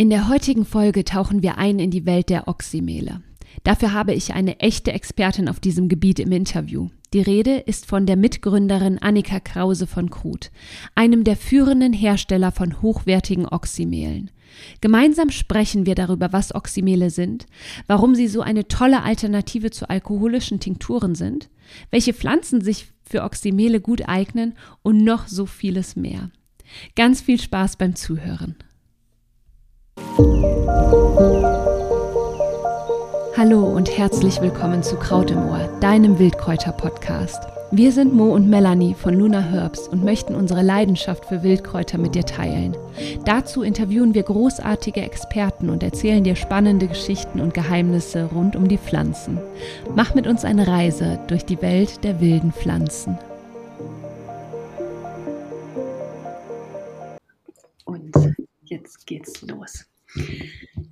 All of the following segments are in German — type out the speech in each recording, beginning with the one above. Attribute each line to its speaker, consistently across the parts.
Speaker 1: In der heutigen Folge tauchen wir ein in die Welt der Oxymele. Dafür habe ich eine echte Expertin auf diesem Gebiet im Interview. Die Rede ist von der Mitgründerin Annika Krause von Krut, einem der führenden Hersteller von hochwertigen Oxymelen. Gemeinsam sprechen wir darüber, was Oxymele sind, warum sie so eine tolle Alternative zu alkoholischen Tinkturen sind, welche Pflanzen sich für Oxymele gut eignen und noch so vieles mehr. Ganz viel Spaß beim Zuhören. Hallo und herzlich willkommen zu Kraut im Ohr, deinem Wildkräuter-Podcast. Wir sind Mo und Melanie von Luna Herbs und möchten unsere Leidenschaft für Wildkräuter mit dir teilen. Dazu interviewen wir großartige Experten und erzählen dir spannende Geschichten und Geheimnisse rund um die Pflanzen. Mach mit uns eine Reise durch die Welt der wilden Pflanzen.
Speaker 2: Und jetzt geht's los.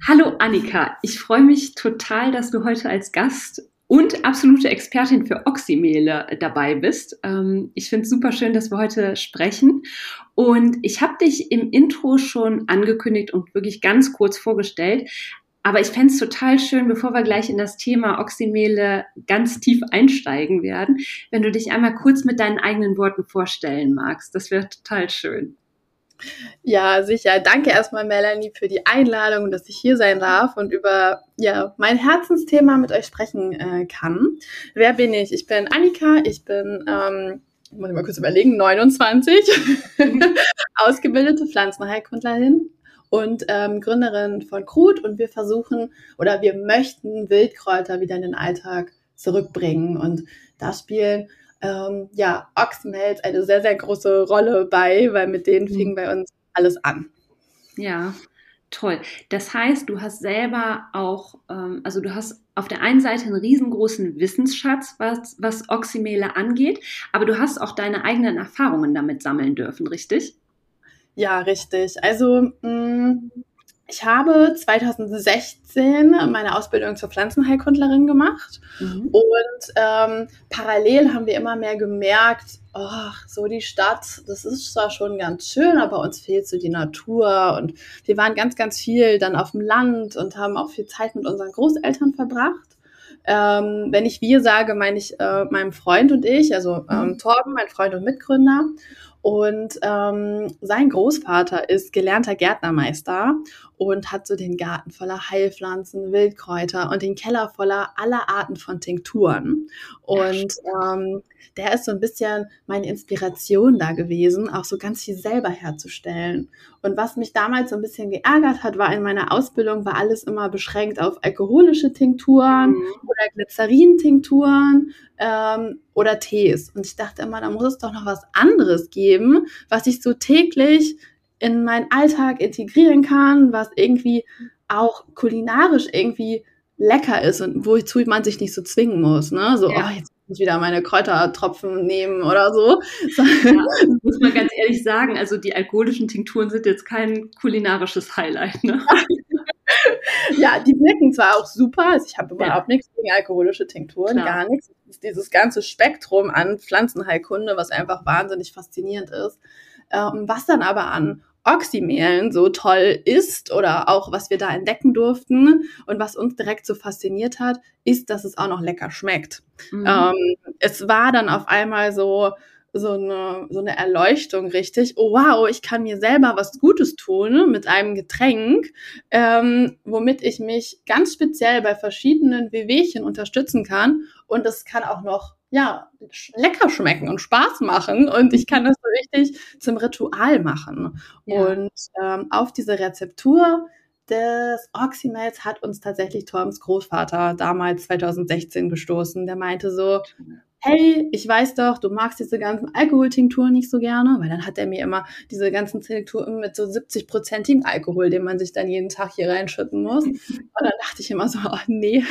Speaker 2: Hallo Annika, ich freue mich total, dass du heute als Gast und absolute Expertin für Oxymele dabei bist. Ähm, ich finde es super schön, dass wir heute sprechen. Und ich habe dich im Intro schon angekündigt und wirklich ganz kurz vorgestellt. Aber ich fände es total schön, bevor wir gleich in das Thema Oxymele ganz tief einsteigen werden, wenn du dich einmal kurz mit deinen eigenen Worten vorstellen magst. Das wäre total schön.
Speaker 3: Ja, sicher. Danke erstmal, Melanie, für die Einladung, dass ich hier sein darf und über ja, mein Herzensthema mit euch sprechen äh, kann. Wer bin ich? Ich bin Annika, ich bin, ähm, muss ich mal kurz überlegen, 29, ausgebildete Pflanzenheilkundlerin und ähm, Gründerin von Krut und wir versuchen oder wir möchten Wildkräuter wieder in den Alltag zurückbringen und da spielen ähm, ja, Oxenmelz eine sehr, sehr große Rolle bei, weil mit denen mhm. fing bei uns alles an.
Speaker 2: Ja, toll. Das heißt, du hast selber auch, ähm, also du hast auf der einen Seite einen riesengroßen Wissensschatz, was, was Oxymele angeht, aber du hast auch deine eigenen Erfahrungen damit sammeln dürfen, richtig?
Speaker 3: Ja, richtig. Also mh, mm, ich habe 2016 meine Ausbildung zur Pflanzenheilkundlerin gemacht mhm. und ähm, parallel haben wir immer mehr gemerkt, oh, so die Stadt, das ist zwar schon ganz schön, aber uns fehlt so die Natur und wir waren ganz, ganz viel dann auf dem Land und haben auch viel Zeit mit unseren Großeltern verbracht. Ähm, wenn ich wir sage, meine ich äh, meinem Freund und ich, also ähm, mhm. Torben, mein Freund und Mitgründer. Und ähm, sein Großvater ist gelernter Gärtnermeister und hat so den Garten voller Heilpflanzen, Wildkräuter und den Keller voller aller Arten von Tinkturen. Und ähm, der ist so ein bisschen meine Inspiration da gewesen, auch so ganz viel selber herzustellen. Und was mich damals so ein bisschen geärgert hat, war in meiner Ausbildung war alles immer beschränkt auf alkoholische Tinkturen mhm. oder Glycerin-Tinkturen ähm, oder Tees. Und ich dachte immer, da muss es doch noch was anderes geben, was ich so täglich in meinen Alltag integrieren kann, was irgendwie auch kulinarisch irgendwie lecker ist und wozu man sich nicht so zwingen muss. Ne? So, ja. oh, jetzt muss ich wieder meine Kräutertropfen nehmen oder so.
Speaker 2: Ja, muss man ganz ehrlich sagen, also die alkoholischen Tinkturen sind jetzt kein kulinarisches Highlight. Ne?
Speaker 3: ja, die wirken zwar auch super, also ich habe überhaupt ja. nichts gegen alkoholische Tinkturen, Klar. gar nichts. Es ist dieses ganze Spektrum an Pflanzenheilkunde, was einfach wahnsinnig faszinierend ist. Ähm, was dann aber an Oxymelen so toll ist oder auch was wir da entdecken durften und was uns direkt so fasziniert hat, ist, dass es auch noch lecker schmeckt. Mhm. Ähm, es war dann auf einmal so, so eine, so eine Erleuchtung richtig. Oh wow, ich kann mir selber was Gutes tun mit einem Getränk, ähm, womit ich mich ganz speziell bei verschiedenen Wehwehchen unterstützen kann. Und es kann auch noch ja, lecker schmecken und Spaß machen und ich kann das so richtig zum Ritual machen. Ja. Und ähm, auf diese Rezeptur des Oxymels hat uns tatsächlich Torms Großvater damals 2016 gestoßen. Der meinte so, hey, ich weiß doch, du magst diese ganzen Alkoholtinkturen nicht so gerne, weil dann hat er mir immer diese ganzen Tinkturen mit so 70-prozentigem Alkohol, den man sich dann jeden Tag hier reinschütten muss. Und dann dachte ich immer so, oh nee.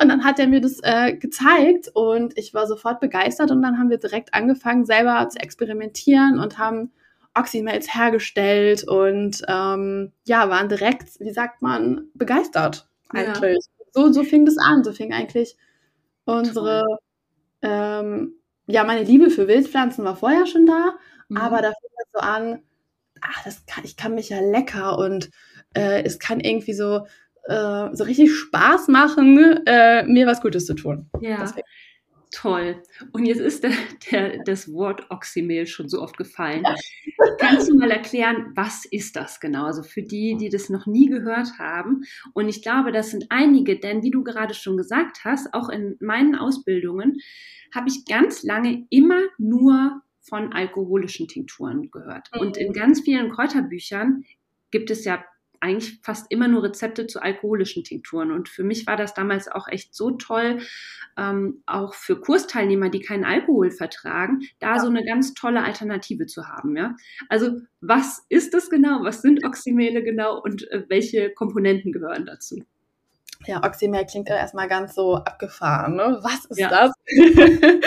Speaker 3: Und dann hat er mir das äh, gezeigt und ich war sofort begeistert und dann haben wir direkt angefangen, selber zu experimentieren und haben Oxymails hergestellt und ähm, ja, waren direkt, wie sagt man, begeistert eigentlich. Ja. So, so fing das an, so fing eigentlich Unsere, ähm, ja, meine Liebe für Wildpflanzen war vorher schon da, mhm. aber da fing es so an, ach, das kann, ich kann mich ja lecker und äh, es kann irgendwie so, äh, so richtig Spaß machen, äh, mir was Gutes zu tun.
Speaker 2: Ja. Deswegen. Toll. Und jetzt ist der, der, das Wort Oxymehl schon so oft gefallen. Kannst du mal erklären, was ist das genau? Also für die, die das noch nie gehört haben. Und ich glaube, das sind einige, denn wie du gerade schon gesagt hast, auch in meinen Ausbildungen habe ich ganz lange immer nur von alkoholischen Tinkturen gehört. Und in mhm. ganz vielen Kräuterbüchern gibt es ja eigentlich fast immer nur Rezepte zu alkoholischen Tinkturen. Und für mich war das damals auch echt so toll, ähm, auch für Kursteilnehmer, die keinen Alkohol vertragen, da ja. so eine ganz tolle Alternative zu haben. Ja? Also was ist das genau? Was sind Oxymele genau und äh, welche Komponenten gehören dazu?
Speaker 3: Ja, Oxymel klingt ja erstmal ganz so abgefahren. Ne? Was ist ja. das?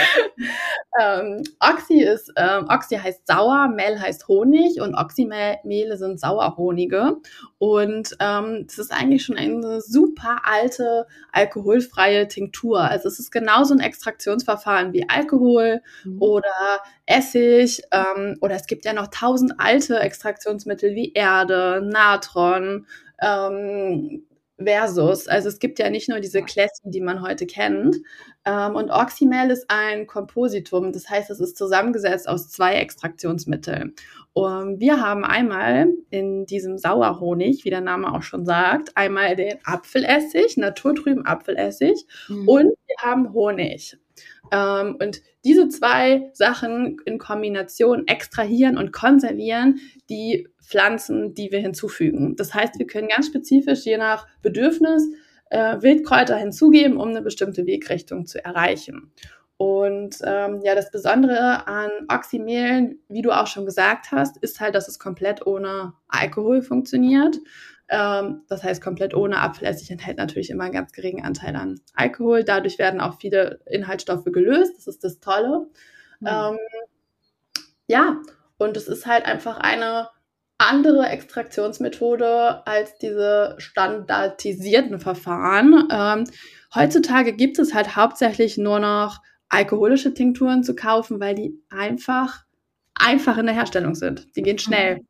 Speaker 3: ähm, Oxy ist, ähm, Oxy heißt sauer, Mel heißt Honig und Oxymehle sind Sauerhonige. Und ähm, das ist eigentlich schon eine super alte alkoholfreie Tinktur. Also es ist genauso ein Extraktionsverfahren wie Alkohol mhm. oder Essig ähm, oder es gibt ja noch tausend alte Extraktionsmittel wie Erde, Natron, ähm, Versus. Also es gibt ja nicht nur diese Classy, die man heute kennt. Ähm, und Oxymel ist ein Kompositum, das heißt, es ist zusammengesetzt aus zwei Extraktionsmitteln. Und wir haben einmal in diesem Sauerhonig, wie der Name auch schon sagt, einmal den Apfelessig, naturtrüben Apfelessig mhm. und wir haben Honig. Ähm, und diese zwei Sachen in Kombination extrahieren und konservieren die Pflanzen, die wir hinzufügen. Das heißt, wir können ganz spezifisch je nach Bedürfnis äh, Wildkräuter hinzugeben, um eine bestimmte Wegrichtung zu erreichen. Und ähm, ja, das Besondere an Oxymehlen, wie du auch schon gesagt hast, ist halt, dass es komplett ohne Alkohol funktioniert. Ähm, das heißt, komplett ohne Apfelessig enthält natürlich immer einen ganz geringen Anteil an Alkohol. Dadurch werden auch viele Inhaltsstoffe gelöst. Das ist das Tolle. Mhm. Ähm, ja, und es ist halt einfach eine andere Extraktionsmethode als diese standardisierten Verfahren. Ähm, heutzutage gibt es halt hauptsächlich nur noch alkoholische Tinkturen zu kaufen, weil die einfach einfach in der Herstellung sind. Die gehen schnell. Mhm.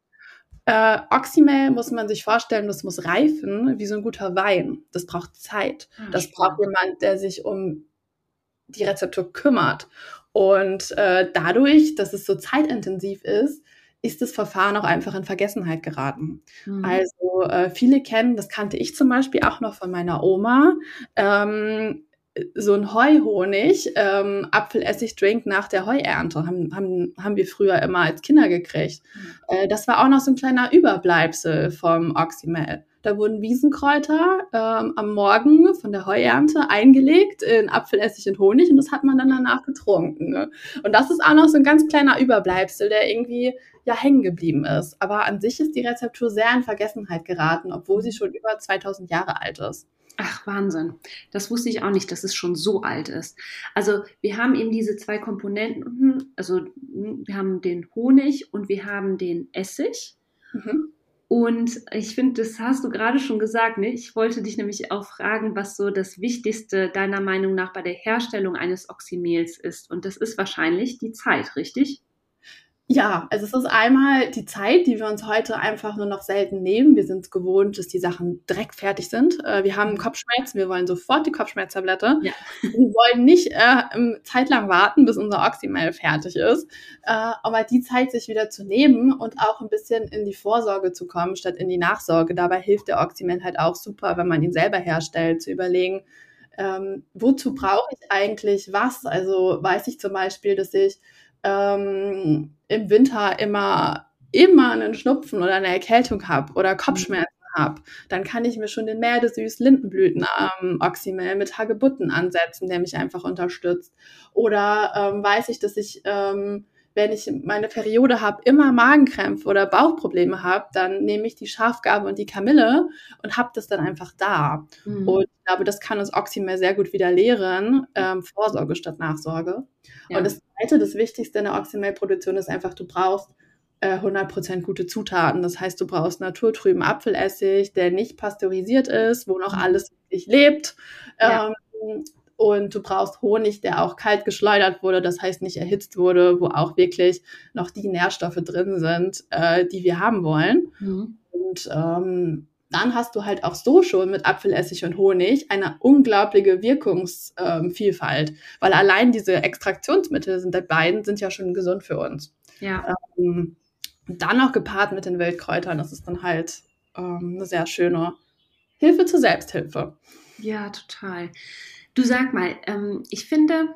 Speaker 3: Äh, Oxymel muss man sich vorstellen, das muss reifen wie so ein guter Wein. Das braucht Zeit. Mhm. Das braucht jemand, der sich um die Rezeptur kümmert. Und äh, dadurch, dass es so zeitintensiv ist, ist das Verfahren auch einfach in Vergessenheit geraten. Mhm. Also äh, viele kennen, das kannte ich zum Beispiel auch noch von meiner Oma, ähm, so ein Heuhonig, ähm, Apfelessig-Drink nach der Heuernte haben, haben, haben wir früher immer als Kinder gekriegt. Mhm. Äh, das war auch noch so ein kleiner Überbleibsel vom Oxymel. Da wurden Wiesenkräuter ähm, am Morgen von der Heuernte eingelegt in Apfelessig und Honig und das hat man dann danach getrunken. Ne? Und das ist auch noch so ein ganz kleiner Überbleibsel, der irgendwie ja hängen geblieben ist. Aber an sich ist die Rezeptur sehr in Vergessenheit geraten, obwohl sie schon über 2000 Jahre alt ist.
Speaker 2: Ach, Wahnsinn. Das wusste ich auch nicht, dass es schon so alt ist. Also wir haben eben diese zwei Komponenten, also wir haben den Honig und wir haben den Essig. Mhm. Und ich finde, das hast du gerade schon gesagt. Ne? Ich wollte dich nämlich auch fragen, was so das Wichtigste deiner Meinung nach bei der Herstellung eines Oxymels ist. Und das ist wahrscheinlich die Zeit, richtig?
Speaker 3: Ja, also es ist einmal die Zeit, die wir uns heute einfach nur noch selten nehmen. Wir sind es gewohnt, dass die Sachen direkt fertig sind. Äh, wir haben Kopfschmerzen, wir wollen sofort die Kopfschmerztablette. Ja. Wir wollen nicht äh, zeitlang warten, bis unser Oxymel fertig ist. Äh, aber die Zeit sich wieder zu nehmen und auch ein bisschen in die Vorsorge zu kommen, statt in die Nachsorge. Dabei hilft der Oxymel halt auch super, wenn man ihn selber herstellt, zu überlegen, ähm, wozu brauche ich eigentlich was? Also weiß ich zum Beispiel, dass ich ähm, im Winter immer, immer einen Schnupfen oder eine Erkältung habe oder Kopfschmerzen habe, dann kann ich mir schon den Mädesüß Lindenblüten ähm, Oxymel mit Hagebutten ansetzen, der mich einfach unterstützt. Oder ähm, weiß ich, dass ich ähm, wenn ich meine Periode habe, immer Magenkrämpfe oder Bauchprobleme habe, dann nehme ich die Schafgabe und die Kamille und habe das dann einfach da. Mhm. Und ich glaube, das kann uns Oxymel sehr gut wieder lehren, ähm, Vorsorge statt Nachsorge. Ja. Und das Zweite, das Wichtigste in der Oxymel-Produktion ist einfach, du brauchst 100% äh, gute Zutaten. Das heißt, du brauchst naturtrüben Apfelessig, der nicht pasteurisiert ist, wo noch mhm. alles wirklich lebt. Ja. Ähm, und du brauchst Honig, der auch kalt geschleudert wurde, das heißt nicht erhitzt wurde, wo auch wirklich noch die Nährstoffe drin sind, äh, die wir haben wollen. Mhm. Und ähm, dann hast du halt auch so schon mit Apfelessig und Honig eine unglaubliche Wirkungsvielfalt, ähm, weil allein diese Extraktionsmittel sind der beiden sind ja schon gesund für uns.
Speaker 2: Ja.
Speaker 3: Ähm, dann noch gepaart mit den Wildkräutern, das ist dann halt ähm, eine sehr schöne Hilfe zur Selbsthilfe.
Speaker 2: Ja, total. Du sag mal, ähm, ich finde,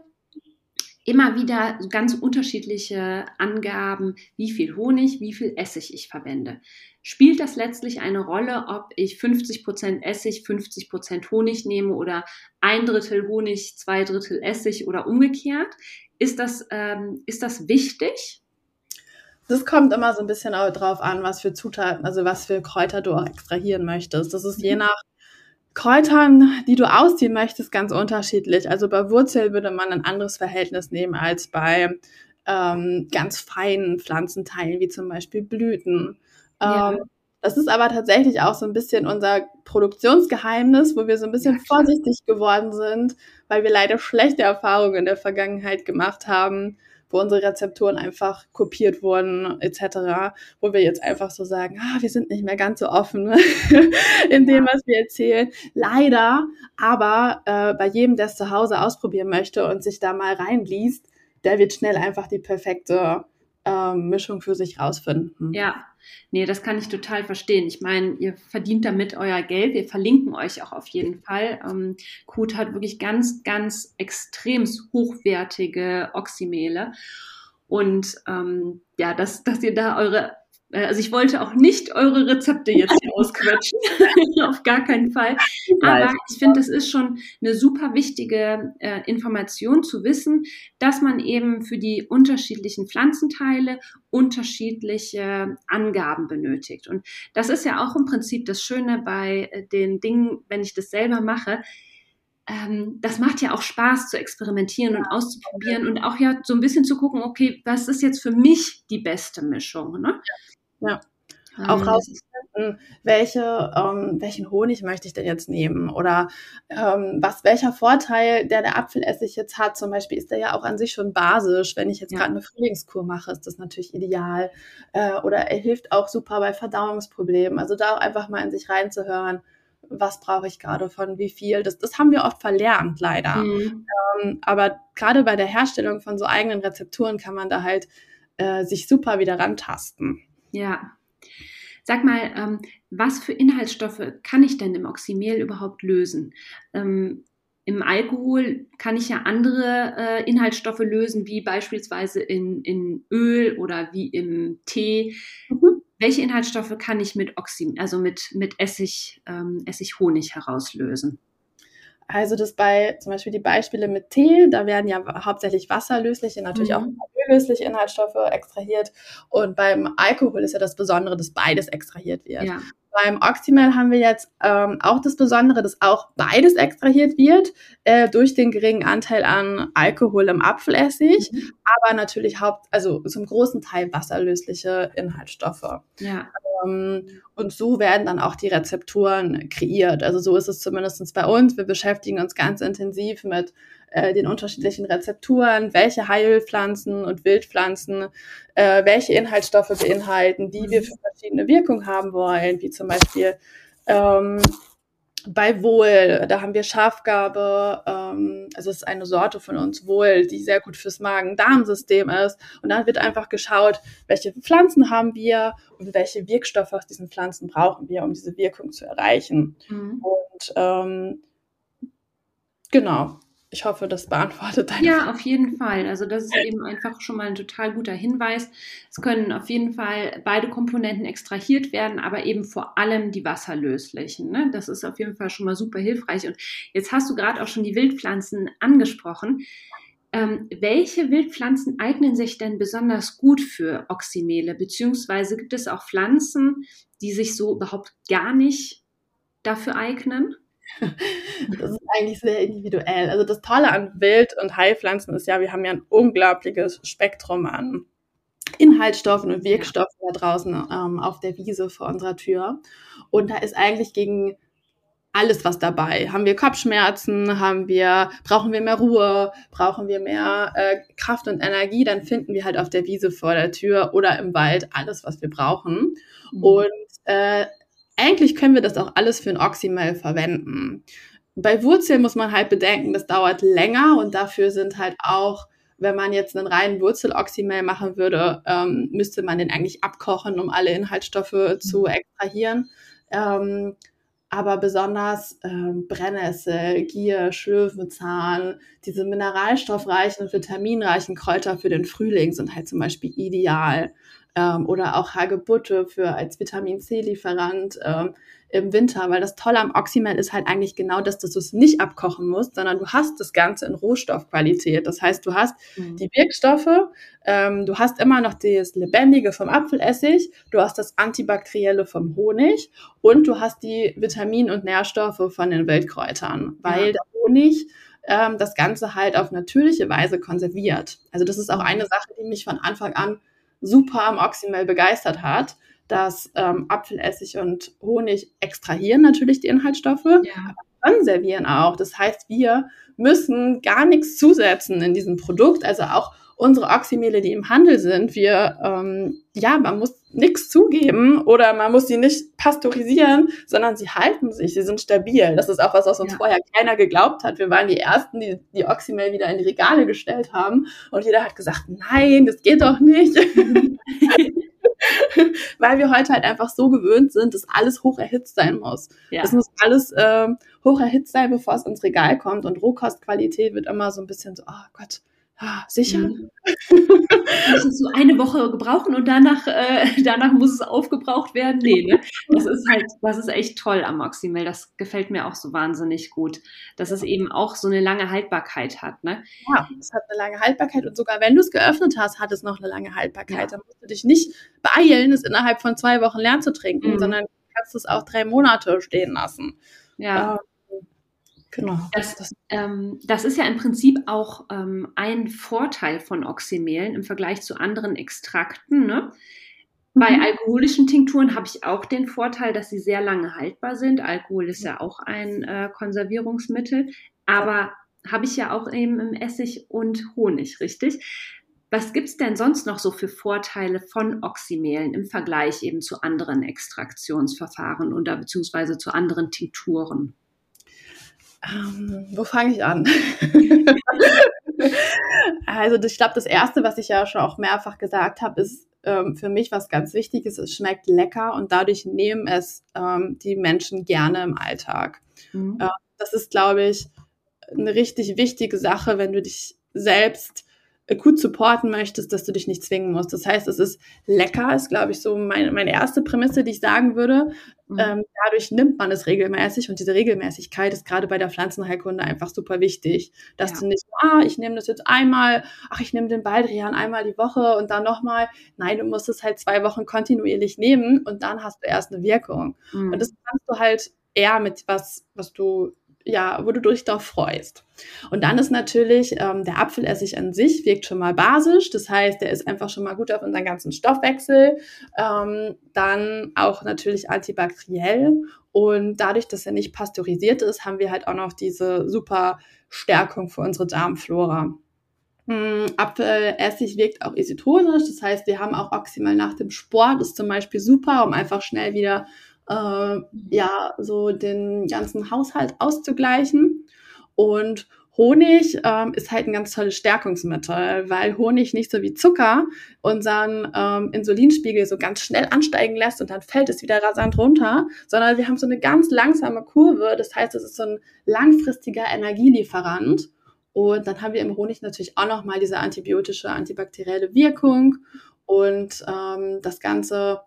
Speaker 2: immer wieder ganz unterschiedliche Angaben, wie viel Honig, wie viel Essig ich verwende. Spielt das letztlich eine Rolle, ob ich 50% Essig, 50% Honig nehme oder ein Drittel Honig, zwei Drittel Essig oder umgekehrt? Ist das, ähm, ist das wichtig?
Speaker 3: Das kommt immer so ein bisschen drauf an, was für Zutaten, also was für Kräuter du auch extrahieren möchtest. Das ist je mhm. nach Kräutern, die du ausziehen möchtest, ganz unterschiedlich. Also bei Wurzel würde man ein anderes Verhältnis nehmen als bei ähm, ganz feinen Pflanzenteilen, wie zum Beispiel Blüten. Ja. Ähm, das ist aber tatsächlich auch so ein bisschen unser Produktionsgeheimnis, wo wir so ein bisschen vorsichtig geworden sind, weil wir leider schlechte Erfahrungen in der Vergangenheit gemacht haben, wo unsere Rezepturen einfach kopiert wurden, etc., wo wir jetzt einfach so sagen, ah, wir sind nicht mehr ganz so offen in dem, was wir erzählen. Leider, aber äh, bei jedem, der es zu Hause ausprobieren möchte und sich da mal reinliest, der wird schnell einfach die perfekte ähm, Mischung für sich rausfinden.
Speaker 2: Ja, nee, das kann ich total verstehen. Ich meine, ihr verdient damit euer Geld. Wir verlinken euch auch auf jeden Fall. Ähm, Kut hat wirklich ganz, ganz extrem hochwertige Oxymele. Und ähm, ja, dass, dass ihr da eure also ich wollte auch nicht eure Rezepte jetzt hier ausquetschen, auf gar keinen Fall. Aber ich finde, es ist schon eine super wichtige äh, Information zu wissen, dass man eben für die unterschiedlichen Pflanzenteile unterschiedliche Angaben benötigt. Und das ist ja auch im Prinzip das Schöne bei äh, den Dingen, wenn ich das selber mache ähm, das macht ja auch Spaß zu experimentieren und auszuprobieren und auch ja so ein bisschen zu gucken, okay, was ist jetzt für mich die beste Mischung? Ne?
Speaker 3: Ja. Auch ähm, rausfinden, welche, ähm, welchen Honig möchte ich denn jetzt nehmen? Oder ähm, was, welcher Vorteil, der der Apfelessig jetzt hat, zum Beispiel ist der ja auch an sich schon basisch. Wenn ich jetzt ja. gerade eine Frühlingskur mache, ist das natürlich ideal. Äh, oder er hilft auch super bei Verdauungsproblemen. Also da auch einfach mal in sich reinzuhören, was brauche ich gerade von wie viel. Das, das haben wir oft verlernt, leider. Mhm. Ähm, aber gerade bei der Herstellung von so eigenen Rezepturen kann man da halt äh, sich super wieder rantasten.
Speaker 2: Ja. Sag mal, ähm, was für Inhaltsstoffe kann ich denn im Oxymel überhaupt lösen? Ähm, Im Alkohol kann ich ja andere äh, Inhaltsstoffe lösen, wie beispielsweise in, in Öl oder wie im Tee. Mhm. Welche Inhaltsstoffe kann ich mit Oxym, also mit, mit Essig, ähm, Essig-Honig herauslösen?
Speaker 3: Also das bei zum Beispiel die Beispiele mit Tee, da werden ja hauptsächlich wasserlösliche, natürlich mhm. auch ölösliche Inhaltsstoffe extrahiert. Und beim Alkohol ist ja das Besondere, dass beides extrahiert wird. Ja. Beim Oxymel haben wir jetzt ähm, auch das Besondere, dass auch beides extrahiert wird äh, durch den geringen Anteil an Alkohol im Apfelessig, mhm. aber natürlich haupt, also zum großen Teil wasserlösliche Inhaltsstoffe.
Speaker 2: Ja.
Speaker 3: Ähm, und so werden dann auch die Rezepturen kreiert. Also so ist es zumindest bei uns. Wir beschäftigen uns ganz intensiv mit äh, den unterschiedlichen Rezepturen, welche Heilpflanzen und Wildpflanzen äh, welche Inhaltsstoffe beinhalten, die wir für verschiedene Wirkungen haben wollen, wie zum Beispiel ähm, bei Wohl, da haben wir Schafgabe, ähm, also es ist eine Sorte von uns, Wohl, die sehr gut fürs Magen-Darm-System ist. Und dann wird einfach geschaut, welche Pflanzen haben wir und welche Wirkstoffe aus diesen Pflanzen brauchen wir, um diese Wirkung zu erreichen. Mhm. Und ähm, genau, ich hoffe, das beantwortet deine
Speaker 2: Ja, auf jeden Fall. Also das ist eben einfach schon mal ein total guter Hinweis. Es können auf jeden Fall beide Komponenten extrahiert werden, aber eben vor allem die wasserlöslichen. Ne? Das ist auf jeden Fall schon mal super hilfreich. Und jetzt hast du gerade auch schon die Wildpflanzen angesprochen. Ähm, welche Wildpflanzen eignen sich denn besonders gut für Oxymele? Beziehungsweise gibt es auch Pflanzen, die sich so überhaupt gar nicht dafür eignen?
Speaker 3: Das ist eigentlich sehr individuell. Also das Tolle an Wild- und Heilpflanzen ist ja, wir haben ja ein unglaubliches Spektrum an Inhaltsstoffen und Wirkstoffen da draußen ähm, auf der Wiese vor unserer Tür. Und da ist eigentlich gegen alles was dabei. Haben wir Kopfschmerzen? Haben wir, brauchen wir mehr Ruhe? Brauchen wir mehr äh, Kraft und Energie? Dann finden wir halt auf der Wiese vor der Tür oder im Wald alles, was wir brauchen. Mhm. Und äh, eigentlich können wir das auch alles für ein Oxymel verwenden. Bei Wurzeln muss man halt bedenken, das dauert länger und dafür sind halt auch wenn man jetzt einen reinen Wurzeloxymel machen würde, ähm, müsste man den eigentlich abkochen, um alle Inhaltsstoffe mhm. zu extrahieren. Ähm, aber besonders ähm, Brennnessel, Gier, Schlöwenzahn, diese mineralstoffreichen und vitaminreichen Kräuter für den Frühling sind halt zum Beispiel ideal. Ähm, oder auch Hagebutte für als Vitamin C-Lieferant. Ähm, im Winter, weil das Tolle am Oxymel ist halt eigentlich genau das, dass du es nicht abkochen musst, sondern du hast das Ganze in Rohstoffqualität. Das heißt, du hast mhm. die Wirkstoffe, ähm, du hast immer noch das Lebendige vom Apfelessig, du hast das Antibakterielle vom Honig und du hast die Vitamin- und Nährstoffe von den Wildkräutern, weil ja. der Honig ähm, das Ganze halt auf natürliche Weise konserviert. Also das ist auch mhm. eine Sache, die mich von Anfang an super am Oxymel begeistert hat dass ähm, Apfelessig und Honig extrahieren natürlich die Inhaltsstoffe, ja. aber konservieren auch. Das heißt, wir müssen gar nichts zusetzen in diesem Produkt. Also auch unsere Oxymele, die im Handel sind, wir, ähm, ja, man muss nichts zugeben oder man muss sie nicht pasteurisieren, sondern sie halten sich, sie sind stabil. Das ist auch was, was uns ja. vorher keiner geglaubt hat. Wir waren die Ersten, die die Oxymel wieder in die Regale gestellt haben und jeder hat gesagt, nein, das geht doch nicht. weil wir heute halt einfach so gewöhnt sind, dass alles hoch erhitzt sein muss. Ja. Es muss alles ähm, hoch erhitzt sein, bevor es ins Regal kommt. Und Rohkostqualität wird immer so ein bisschen so, oh Gott, sicher. Mhm.
Speaker 2: Müssen so eine Woche gebrauchen und danach, äh, danach muss es aufgebraucht werden. Nee, ne? Das ist halt, das ist echt toll am Maximil. Das gefällt mir auch so wahnsinnig gut, dass es eben auch so eine lange Haltbarkeit hat. Ne?
Speaker 3: Ja, es hat eine lange Haltbarkeit und sogar wenn du es geöffnet hast, hat es noch eine lange Haltbarkeit. Ja. Dann musst du dich nicht beeilen, es innerhalb von zwei Wochen leer zu trinken, mhm. sondern kannst es auch drei Monate stehen lassen.
Speaker 2: Ja. Ähm, Genau. Das, ähm, das ist ja im Prinzip auch ähm, ein Vorteil von Oxymelen im Vergleich zu anderen Extrakten. Ne? Bei mhm. alkoholischen Tinkturen habe ich auch den Vorteil, dass sie sehr lange haltbar sind. Alkohol ist ja auch ein äh, Konservierungsmittel, aber habe ich ja auch eben im Essig und Honig, richtig? Was gibt es denn sonst noch so für Vorteile von Oxymelen im Vergleich eben zu anderen Extraktionsverfahren oder beziehungsweise zu anderen Tinkturen?
Speaker 3: Ähm, wo fange ich an? also ich glaube, das Erste, was ich ja schon auch mehrfach gesagt habe, ist ähm, für mich was ganz Wichtiges. Es schmeckt lecker und dadurch nehmen es ähm, die Menschen gerne im Alltag. Mhm. Äh, das ist, glaube ich, eine richtig wichtige Sache, wenn du dich selbst gut supporten möchtest, dass du dich nicht zwingen musst. Das heißt, es ist lecker, ist, glaube ich, so meine, meine erste Prämisse, die ich sagen würde. Mhm. Ähm, dadurch nimmt man es regelmäßig und diese Regelmäßigkeit ist gerade bei der Pflanzenheilkunde einfach super wichtig, dass ja. du nicht, ah, ich nehme das jetzt einmal, ach, ich nehme den Baldrian einmal die Woche und dann nochmal. Nein, du musst es halt zwei Wochen kontinuierlich nehmen und dann hast du erst eine Wirkung. Mhm. Und das kannst du halt eher mit was, was du ja, wo du dich darauf freust. Und dann ist natürlich ähm, der Apfelessig an sich wirkt schon mal basisch, das heißt, der ist einfach schon mal gut auf unseren ganzen Stoffwechsel. Ähm, dann auch natürlich antibakteriell und dadurch, dass er nicht pasteurisiert ist, haben wir halt auch noch diese super Stärkung für unsere Darmflora. Hm, Apfelessig wirkt auch isotonisch, das heißt, wir haben auch Oxymal nach dem Sport, ist zum Beispiel super, um einfach schnell wieder äh, ja, so den ganzen Haushalt auszugleichen. Und Honig ähm, ist halt ein ganz tolles Stärkungsmittel, weil Honig nicht so wie Zucker unseren ähm, Insulinspiegel so ganz schnell ansteigen lässt und dann fällt es wieder rasant runter, sondern wir haben so eine ganz langsame Kurve. Das heißt, es ist so ein langfristiger Energielieferant. Und dann haben wir im Honig natürlich auch nochmal diese antibiotische, antibakterielle Wirkung. Und ähm, das Ganze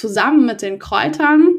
Speaker 3: zusammen mit den Kräutern,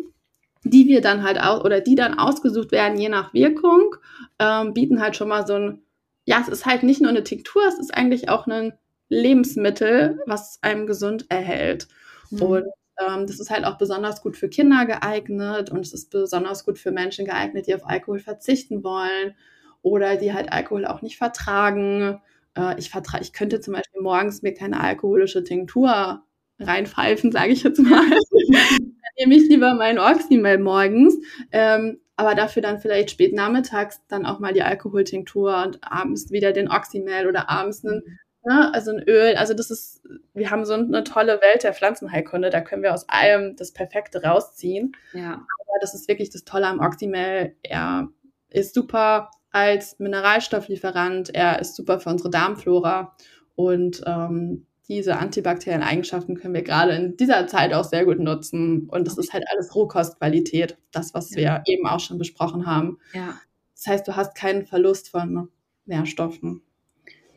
Speaker 3: die wir dann halt auch oder die dann ausgesucht werden, je nach Wirkung, ähm, bieten halt schon mal so ein, ja, es ist halt nicht nur eine Tinktur, es ist eigentlich auch ein Lebensmittel, was einem gesund erhält. Mhm. Und ähm, das ist halt auch besonders gut für Kinder geeignet und es ist besonders gut für Menschen geeignet, die auf Alkohol verzichten wollen oder die halt Alkohol auch nicht vertragen. Äh, ich, vertra ich könnte zum Beispiel morgens mir keine alkoholische Tinktur reinpfeifen, sage ich jetzt mal. Dann nehme ich lieber meinen Oxymel morgens. Ähm, aber dafür dann vielleicht spät nachmittags dann auch mal die Alkoholtinktur und abends wieder den Oxymel oder abends einen, ne, also ein Öl. Also das ist, wir haben so eine tolle Welt der Pflanzenheilkunde, da können wir aus allem das Perfekte rausziehen. Ja. Aber das ist wirklich das Tolle am Oxymel. Er ist super als Mineralstofflieferant, er ist super für unsere Darmflora und ähm, diese antibakteriellen Eigenschaften können wir gerade in dieser Zeit auch sehr gut nutzen. Und das ist halt alles Rohkostqualität, das, was ja. wir eben auch schon besprochen haben. Ja. Das heißt, du hast keinen Verlust von Nährstoffen.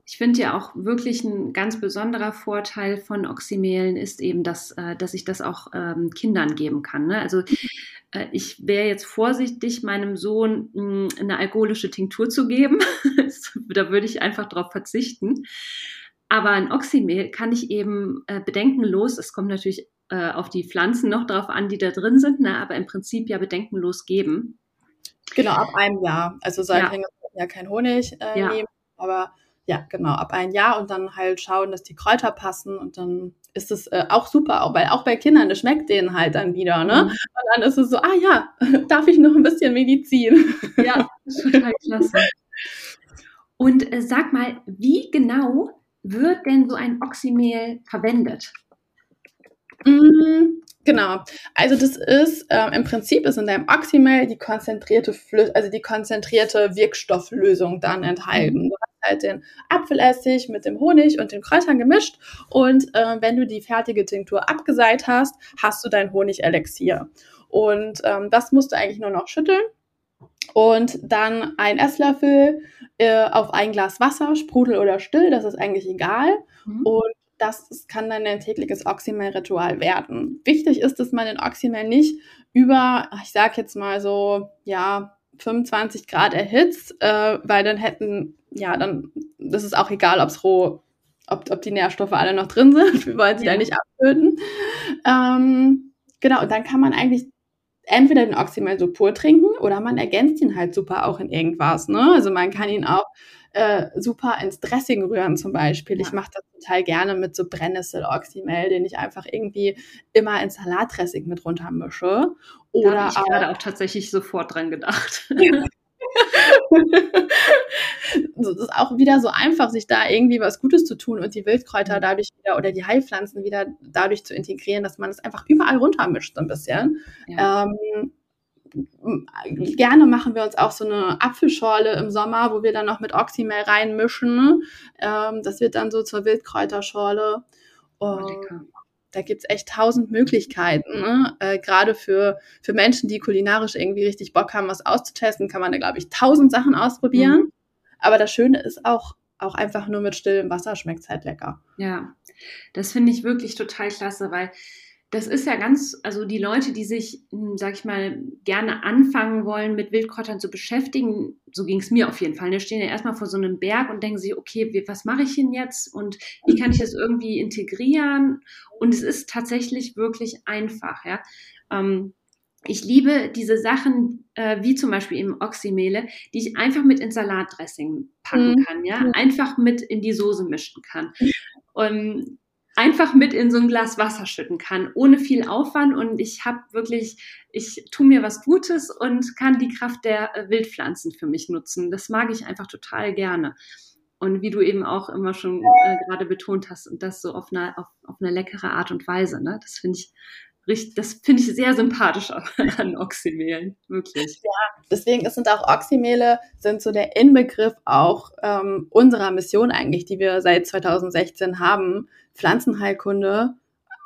Speaker 2: Ich finde ja auch wirklich ein ganz besonderer Vorteil von Oxymelen ist eben, dass, äh, dass ich das auch ähm, Kindern geben kann. Ne? Also äh, ich wäre jetzt vorsichtig, meinem Sohn mh, hm, eine alkoholische Tinktur zu geben. da würde ich einfach darauf verzichten. Aber ein Oxymehl kann ich eben äh, bedenkenlos, es kommt natürlich äh, auf die Pflanzen noch drauf an, die da drin sind, ne, aber im Prinzip ja bedenkenlos geben.
Speaker 3: Genau, ab einem Jahr. Also Säuglinge ja. ja kein Honig äh, ja. nehmen, aber ja, genau, ab einem Jahr und dann halt schauen, dass die Kräuter passen und dann ist es äh, auch super, auch, weil auch bei Kindern, das schmeckt denen halt dann wieder, ne? Mhm. Und dann ist es so, ah ja, darf ich noch ein bisschen Medizin?
Speaker 2: Ja, total klasse. Und äh, sag mal, wie genau wird denn so ein Oxymehl verwendet?
Speaker 3: Mm, genau. Also das ist ähm, im Prinzip ist in deinem Oxymehl die konzentrierte Flü also die konzentrierte Wirkstofflösung dann enthalten. Du hast halt den Apfelessig mit dem Honig und den Kräutern gemischt und äh, wenn du die fertige Tinktur abgeseit hast, hast du dein Honigelixier. Und ähm, das musst du eigentlich nur noch schütteln und dann ein Esslöffel äh, auf ein Glas Wasser, Sprudel oder still, das ist eigentlich egal. Mhm. Und das kann dann ein tägliches Oxymel-Ritual werden. Wichtig ist, dass man den Oxymel nicht über, ich sag jetzt mal so, ja, 25 Grad erhitzt, äh, weil dann hätten, ja, dann, das ist auch egal, ob's roh, ob, ob die Nährstoffe alle noch drin sind, wir wollen sie ja. da nicht abtöten. Ähm, genau, und dann kann man eigentlich entweder den Oxymel so pur trinken oder man ergänzt ihn halt super auch in irgendwas. Ne? Also man kann ihn auch äh, super ins Dressing rühren zum Beispiel. Ja. Ich mache das total gerne mit so Brennnessel-Oxymel, den ich einfach irgendwie immer ins Salatdressing mit runter mische.
Speaker 2: Oder da habe ich gerade auch tatsächlich sofort dran gedacht.
Speaker 3: es ist auch wieder so einfach, sich da irgendwie was Gutes zu tun und die Wildkräuter mhm. dadurch wieder oder die Heilpflanzen wieder dadurch zu integrieren, dass man es einfach überall runtermischt so ein bisschen. Ja. Ähm, gerne machen wir uns auch so eine Apfelschorle im Sommer, wo wir dann noch mit Oxymel reinmischen. Ähm, das wird dann so zur Wildkräuterschorle. Oh, da gibt's echt tausend Möglichkeiten. Ne? Äh, Gerade für, für Menschen, die kulinarisch irgendwie richtig Bock haben, was auszutesten, kann man da, glaube ich, tausend Sachen ausprobieren. Mhm. Aber das Schöne ist auch, auch einfach nur mit stillem Wasser schmeckt es halt lecker.
Speaker 2: Ja, das finde ich wirklich total klasse, weil das ist ja ganz, also die Leute, die sich, hm, sag ich mal, gerne anfangen wollen, mit Wildkräutern zu beschäftigen, so ging es mir auf jeden Fall, die ne, stehen ja erstmal vor so einem Berg und denken sich, okay, was mache ich denn jetzt und wie kann ich das irgendwie integrieren? Und es ist tatsächlich wirklich einfach, ja. Ähm, ich liebe diese Sachen, äh, wie zum Beispiel eben Oxymele, die ich einfach mit ins Salatdressing packen mhm. kann, ja, einfach mit in die Soße mischen kann. Und einfach mit in so ein Glas Wasser schütten kann, ohne viel Aufwand. Und ich habe wirklich, ich tue mir was Gutes und kann die Kraft der äh, Wildpflanzen für mich nutzen. Das mag ich einfach total gerne. Und wie du eben auch immer schon äh, gerade betont hast, und das so auf eine, auf, auf eine leckere Art und Weise. Ne? Das finde ich richtig, das finde ich sehr sympathisch an Oxymelen, wirklich.
Speaker 3: Ja, deswegen sind auch Oxymele sind so der Inbegriff auch ähm, unserer Mission eigentlich, die wir seit 2016 haben, Pflanzenheilkunde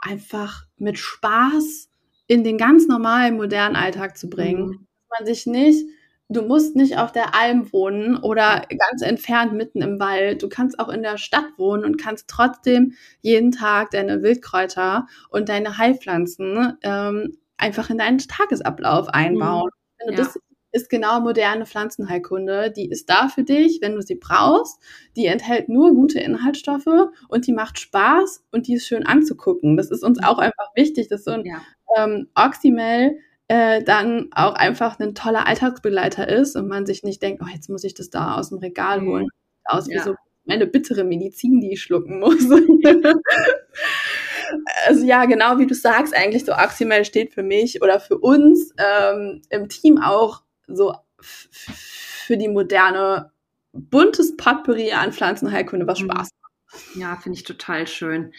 Speaker 3: einfach mit Spaß in den ganz normalen modernen Alltag zu bringen. Mhm. Dass man sich nicht du musst nicht auf der Alm wohnen oder ganz entfernt mitten im Wald. Du kannst auch in der Stadt wohnen und kannst trotzdem jeden Tag deine Wildkräuter und deine Heilpflanzen ähm, einfach in deinen Tagesablauf einbauen. Mhm. Ja. Das ist genau moderne Pflanzenheilkunde. Die ist da für dich, wenn du sie brauchst. Die enthält nur gute Inhaltsstoffe und die macht Spaß und die ist schön anzugucken. Das ist uns mhm. auch einfach wichtig, dass so ein ja. ähm, Oxymel äh, dann auch einfach ein toller Alltagsbegleiter ist und man sich nicht denkt, oh, jetzt muss ich das da aus dem Regal holen. Mhm. Aus wie ja. so meine bittere Medizin, die ich schlucken muss. also ja, genau wie du sagst, eigentlich so Oxymel steht für mich oder für uns ähm, im Team auch so für die moderne buntes Potpourri an Pflanzenheilkunde, was mhm. Spaß.
Speaker 2: Ja, finde ich total schön.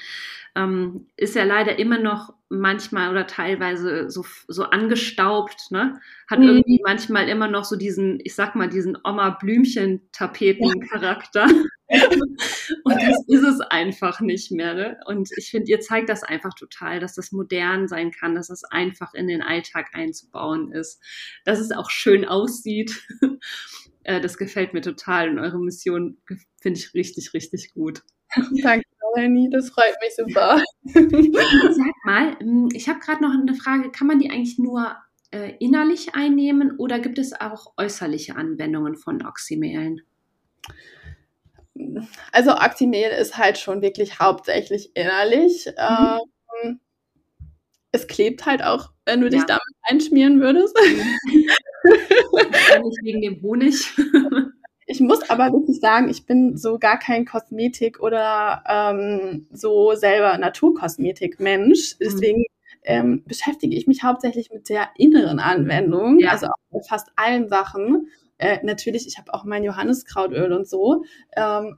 Speaker 2: Ähm, ist ja leider immer noch manchmal oder teilweise so, so angestaubt, ne? Hat mhm. irgendwie manchmal immer noch so diesen, ich sag mal, diesen Oma-Blümchen-Tapeten-Charakter. und das ist es einfach nicht mehr. Ne? Und ich finde, ihr zeigt das einfach total, dass das modern sein kann, dass es einfach in den Alltag einzubauen ist, dass es auch schön aussieht. Äh, das gefällt mir total und eure Mission finde ich richtig, richtig gut.
Speaker 3: Danke, Melanie, das freut mich super.
Speaker 2: Sag mal, hm, ich habe gerade noch eine Frage, kann man die eigentlich nur äh, innerlich einnehmen oder gibt es auch äußerliche Anwendungen von Oxymelen?
Speaker 3: Also Oxymel ist halt schon wirklich hauptsächlich innerlich. Mhm. Ähm, es klebt halt auch, wenn du dich damit einschmieren würdest.
Speaker 2: Nicht wegen dem Honig.
Speaker 3: Ich muss aber wirklich sagen, ich bin so gar kein Kosmetik oder ähm, so selber Naturkosmetik-Mensch. Mhm. Deswegen ähm, beschäftige ich mich hauptsächlich mit der inneren Anwendung, ja. also auch mit fast allen Sachen. Äh, natürlich, ich habe auch mein Johanniskrautöl und so. Ähm,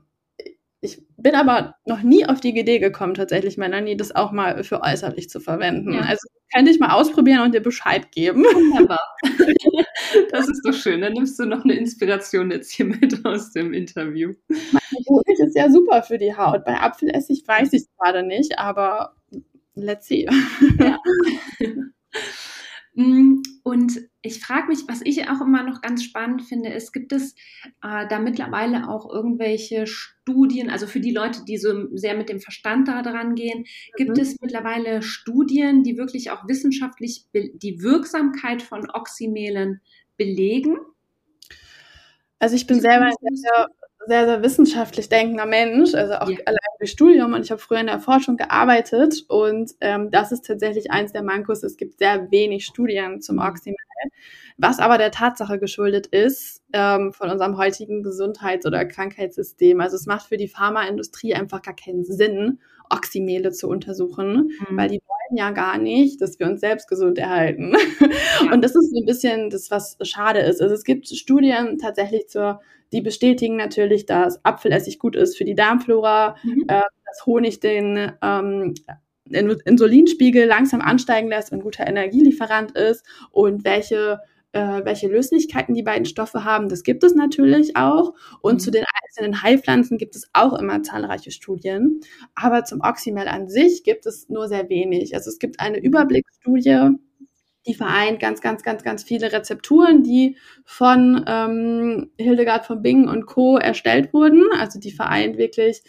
Speaker 3: ich bin aber noch nie auf die Idee gekommen, tatsächlich, Melanie, das auch mal für äußerlich zu verwenden. Ja. Also könnte ich mal ausprobieren und dir Bescheid geben. Wunderbar.
Speaker 2: Das ist doch schön. Dann nimmst du noch eine Inspiration jetzt hier mit aus dem Interview.
Speaker 3: Honig ist ja super für die Haut. Bei Apfelessig weiß ich es gerade nicht, aber let's see. Ja.
Speaker 2: Mm, und ich frage mich, was ich auch immer noch ganz spannend finde, ist, gibt es äh, da mittlerweile auch irgendwelche Studien, also für die Leute, die so sehr mit dem Verstand da dran gehen, gibt mhm. es mittlerweile Studien, die wirklich auch wissenschaftlich die Wirksamkeit von Oxymelen belegen?
Speaker 3: Also ich bin selber ein sehr, sehr, sehr wissenschaftlich denkender Mensch, also auch ja. allein durch Studium und ich habe früher in der Forschung gearbeitet und ähm, das ist tatsächlich eins der Mankos. Es gibt sehr wenig Studien zum mhm. Oxymel, was aber der Tatsache geschuldet ist ähm, von unserem heutigen Gesundheits- oder Krankheitssystem. Also es macht für die Pharmaindustrie einfach gar keinen Sinn, Oxymele zu untersuchen, mhm. weil die wollen ja gar nicht, dass wir uns selbst gesund erhalten. Ja. Und das ist so ein bisschen das, was schade ist. Also es gibt Studien tatsächlich zur die bestätigen natürlich, dass Apfelessig gut ist für die Darmflora, mhm. äh, dass Honig den ähm, Insulinspiegel langsam ansteigen lässt und ein guter Energielieferant ist und welche äh, welche Löslichkeiten die beiden Stoffe haben, das gibt es natürlich auch. Und mhm. zu den einzelnen Heilpflanzen gibt es auch immer zahlreiche Studien. Aber zum Oxymel an sich gibt es nur sehr wenig. Also es gibt eine Überblicksstudie, die vereint ganz, ganz, ganz, ganz viele Rezepturen, die von ähm, Hildegard von Bingen und Co. erstellt wurden. Also die vereint wirklich,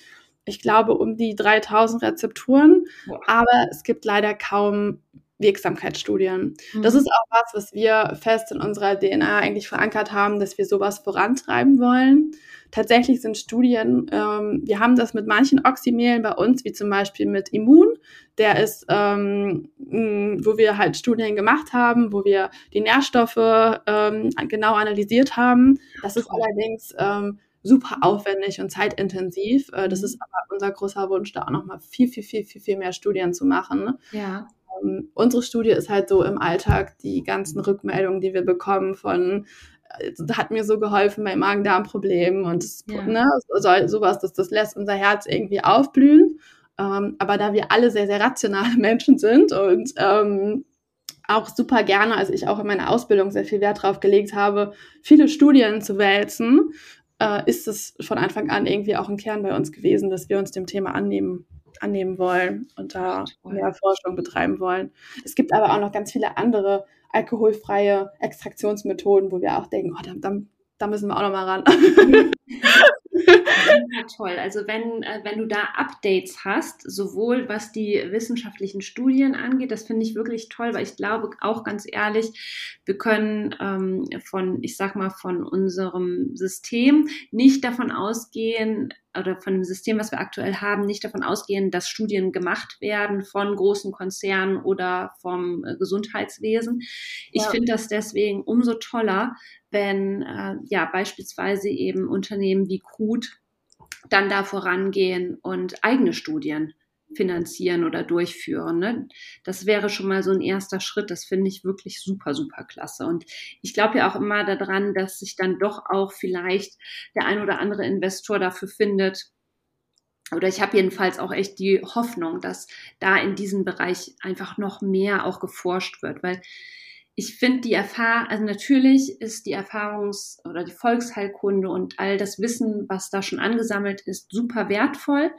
Speaker 3: ich glaube, um die 3000 Rezepturen. Aber es gibt leider kaum Wirksamkeitsstudien. Mhm. Das ist auch was, was wir fest in unserer DNA eigentlich verankert haben, dass wir sowas vorantreiben wollen. Tatsächlich sind Studien, ähm, wir haben das mit manchen Oxymelen bei uns, wie zum Beispiel mit Immun. Der ist, ähm, wo wir halt Studien gemacht haben, wo wir die Nährstoffe ähm, genau analysiert haben. Das ist allerdings ähm, super aufwendig und zeitintensiv. Äh, das mhm. ist aber unser großer Wunsch, da auch nochmal viel, viel, viel, viel, viel mehr Studien zu machen. Ja ähm, unsere Studie ist halt so im Alltag die ganzen Rückmeldungen, die wir bekommen von äh, hat mir so geholfen bei Magen-Darm-Problemen und das, ja. ne, so, sowas, das, das lässt unser Herz irgendwie aufblühen. Ähm, aber da wir alle sehr, sehr rationale Menschen sind und ähm, auch super gerne, also ich auch in meiner Ausbildung sehr viel Wert drauf gelegt habe, viele Studien zu wälzen, äh, ist es von Anfang an irgendwie auch ein Kern bei uns gewesen, dass wir uns dem Thema annehmen annehmen wollen und da mehr Forschung betreiben wollen. Es gibt aber auch noch ganz viele andere alkoholfreie Extraktionsmethoden, wo wir auch denken, oh, da, da, da müssen wir auch noch mal ran.
Speaker 2: Ja, toll. Also wenn, äh, wenn du da Updates hast, sowohl was die wissenschaftlichen Studien angeht, das finde ich wirklich toll, weil ich glaube auch ganz ehrlich, wir können ähm, von, ich sag mal, von unserem System nicht davon ausgehen, oder von dem System, was wir aktuell haben, nicht davon ausgehen, dass Studien gemacht werden von großen Konzernen oder vom äh, Gesundheitswesen. Ich ja. finde das deswegen umso toller, wenn äh, ja beispielsweise eben Unternehmen wie Krut dann da vorangehen und eigene Studien finanzieren oder durchführen. Ne? Das wäre schon mal so ein erster Schritt. Das finde ich wirklich super, super klasse. Und ich glaube ja auch immer daran, dass sich dann doch auch vielleicht der ein oder andere Investor dafür findet, oder ich habe jedenfalls auch echt die Hoffnung, dass da in diesem Bereich einfach noch mehr auch geforscht wird, weil ich finde die Erfahrung, also natürlich ist die Erfahrungs- oder die Volksheilkunde und all das Wissen, was da schon angesammelt ist, super wertvoll.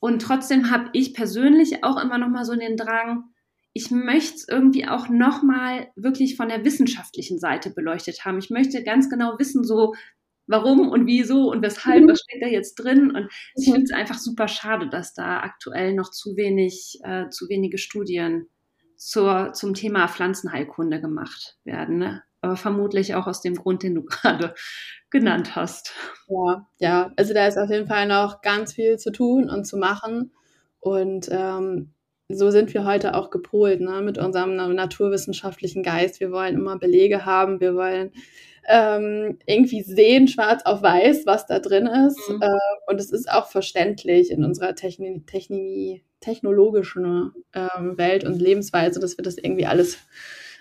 Speaker 2: Und trotzdem habe ich persönlich auch immer noch mal so den Drang, ich möchte es irgendwie auch noch mal wirklich von der wissenschaftlichen Seite beleuchtet haben. Ich möchte ganz genau wissen, so warum und wieso und weshalb, mhm. was steckt da jetzt drin. Und ich mhm. finde es einfach super schade, dass da aktuell noch zu wenig, äh, zu wenige Studien zur, zum Thema Pflanzenheilkunde gemacht werden. Ne? Aber vermutlich auch aus dem Grund, den du gerade genannt hast.
Speaker 3: Ja, ja, also da ist auf jeden Fall noch ganz viel zu tun und zu machen. Und ähm, so sind wir heute auch gepolt, ne, mit unserem naturwissenschaftlichen Geist. Wir wollen immer Belege haben, wir wollen ähm, irgendwie sehen, schwarz auf weiß, was da drin ist. Mhm. Äh, und es ist auch verständlich in unserer Techni Techni technologischen ähm, Welt und Lebensweise, dass wir das irgendwie alles,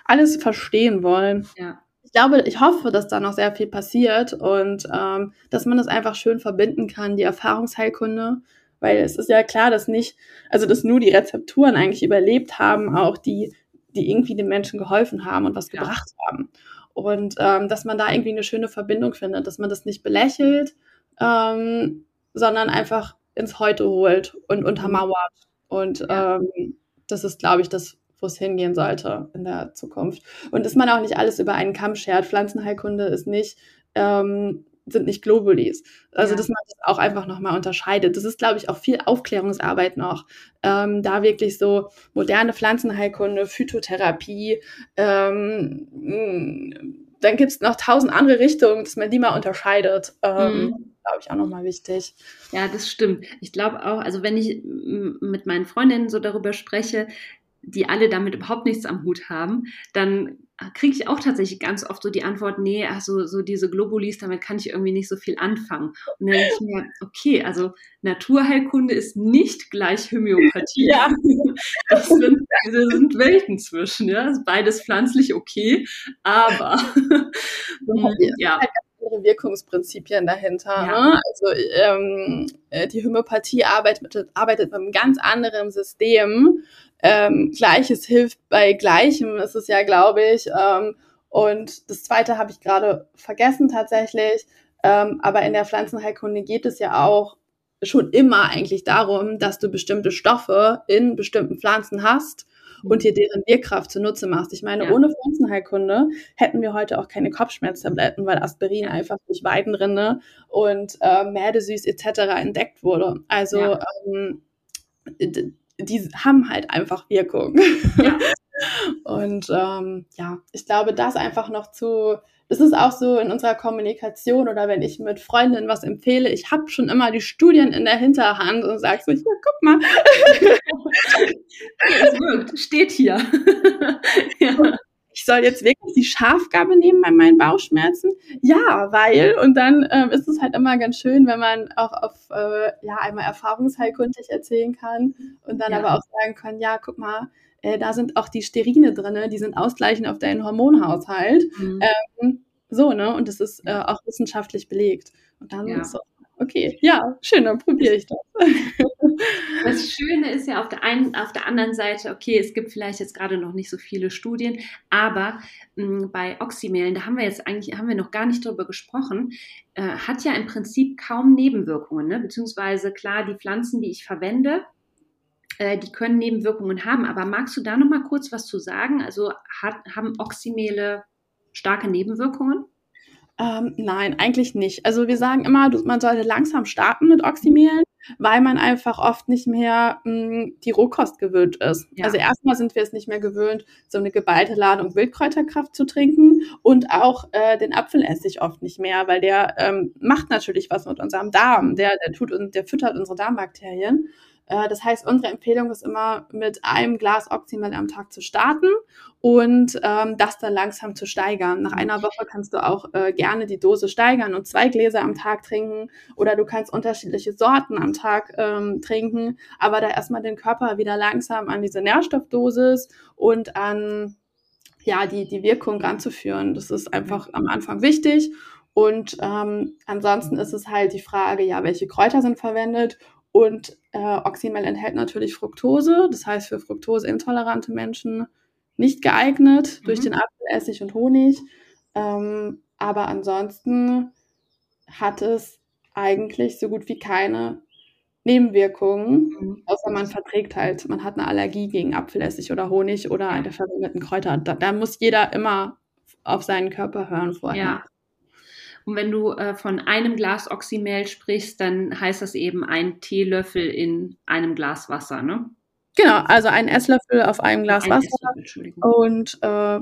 Speaker 3: alles verstehen wollen. Ja. Ich glaube, ich hoffe, dass da noch sehr viel passiert und ähm, dass man das einfach schön verbinden kann, die Erfahrungsheilkunde, weil es ist ja klar, dass nicht, also dass nur die Rezepturen eigentlich überlebt haben, auch die, die irgendwie den Menschen geholfen haben und was ja. gebracht haben. Und ähm, dass man da irgendwie eine schöne Verbindung findet, dass man das nicht belächelt, ähm, sondern einfach ins Heute holt und untermauert. Und ähm, das ist, glaube ich, das, wo es hingehen sollte in der Zukunft. Und dass man auch nicht alles über einen Kamm schert. Pflanzenheilkunde ist nicht, ähm, sind nicht Globulis. Also, ja. dass man das auch einfach nochmal unterscheidet. Das ist, glaube ich, auch viel Aufklärungsarbeit noch. Ähm, da wirklich so moderne Pflanzenheilkunde, Phytotherapie, ähm, dann gibt es noch tausend andere Richtungen, dass man die mal unterscheidet. Ähm, mhm glaube ich, auch nochmal wichtig.
Speaker 2: Ja, das stimmt. Ich glaube auch, also wenn ich mit meinen Freundinnen so darüber spreche, die alle damit überhaupt nichts am Hut haben, dann kriege ich auch tatsächlich ganz oft so die Antwort, nee, also so diese Globulis, damit kann ich irgendwie nicht so viel anfangen. Und dann denke ich mir, okay, also Naturheilkunde ist nicht gleich Homöopathie. Ja. Das sind, das sind Welten zwischen, ja. Beides pflanzlich okay, aber
Speaker 3: ja. Halt andere Wirkungsprinzipien dahinter. Ja. Ne? Also ähm, äh, die Homöopathie arbeitet, arbeitet mit einem ganz anderen System. Ähm, Gleiches hilft bei Gleichem, ist es ja, glaube ich. Ähm, und das zweite habe ich gerade vergessen tatsächlich. Ähm, aber in der Pflanzenheilkunde geht es ja auch schon immer eigentlich darum, dass du bestimmte Stoffe in bestimmten Pflanzen hast und dir deren Wirkkraft zunutze machst. Ich meine, ja. ohne Pflanzenheilkunde hätten wir heute auch keine Kopfschmerztabletten, weil Aspirin einfach durch Weidenrinde und äh, Mädesüß etc. entdeckt wurde. Also ja. ähm, die haben halt einfach Wirkung. Ja. und ähm, ja, ich glaube, das einfach noch zu das ist auch so in unserer Kommunikation oder wenn ich mit Freundinnen was empfehle, ich habe schon immer die Studien in der Hinterhand und sage so, ja, guck mal.
Speaker 2: es wirkt, steht hier.
Speaker 3: ja. Ich soll jetzt wirklich die Schafgabe nehmen bei meinen Bauchschmerzen? Ja, weil, und dann ähm, ist es halt immer ganz schön, wenn man auch auf, äh, ja, einmal erfahrungsheilkundig erzählen kann und dann ja. aber auch sagen kann, ja, guck mal, äh, da sind auch die Sterine drin, die sind ausgleichend auf deinen Hormonhaushalt. Mhm. Ähm, so, ne? Und das ist äh, auch wissenschaftlich belegt. Und dann ja. so, okay, ja, schön, dann probiere ich das.
Speaker 2: Das Schöne ist ja auf der einen, auf der anderen Seite, okay, es gibt vielleicht jetzt gerade noch nicht so viele Studien, aber mh, hm, bei Oxymelen, da haben wir jetzt eigentlich, haben wir noch gar nicht drüber gesprochen, äh, hat ja im Prinzip kaum Nebenwirkungen, ne? beziehungsweise klar, die Pflanzen, die ich verwende, äh, die können Nebenwirkungen haben. Aber magst du da noch mal kurz was zu sagen? Also hat, haben Oxymele starke Nebenwirkungen?
Speaker 3: Ähm, nein, eigentlich nicht. Also wir sagen immer, man sollte langsam starten mit Oxymelen, weil man einfach oft nicht mehr mh, hm, die Rohkost gewöhnt ist. Ja. Also erstmal sind wir es nicht mehr gewöhnt, so eine geballte Ladung Wildkräuterkraft zu trinken und auch äh, den Apfelessig oft nicht mehr, weil der ähm, macht natürlich was mit unserem Darm. Der, der tut und der füttert unsere Darmbakterien. Äh, das heißt, unsere Empfehlung ist immer, mit einem Glas Oxymel am Tag zu starten und ähm, das dann langsam zu steigern. Nach einer Woche kannst du auch äh, gerne die Dose steigern und zwei Gläser am Tag trinken oder du kannst unterschiedliche Sorten am Tag ähm, trinken, aber da erstmal den Körper wieder langsam an diese Nährstoffdosis und an ja, die, die Wirkung ranzuführen. Das ist einfach am Anfang wichtig. Und ähm, ansonsten ist es halt die Frage, ja, welche Kräuter sind verwendet und äh, Oxymel enthält natürlich Fructose, das heißt für fruktoseintolerante Menschen nicht geeignet mhm. durch den Apfelessig und Honig. Ähm, aber ansonsten hat es eigentlich so gut wie keine Nebenwirkungen, mhm. außer man verträgt halt, man hat eine Allergie gegen Apfelessig oder Honig oder eine verwendeten Kräuter. Da, da, muss jeder immer auf seinen Körper hören vorher. Ja.
Speaker 2: Und wenn du äh, von einem Glas Oxymel sprichst, dann heißt das eben ein Teelöffel in einem Glas Wasser, ne?
Speaker 3: Genau, also ein Esslöffel auf einem Glas ein Wasser. Und äh,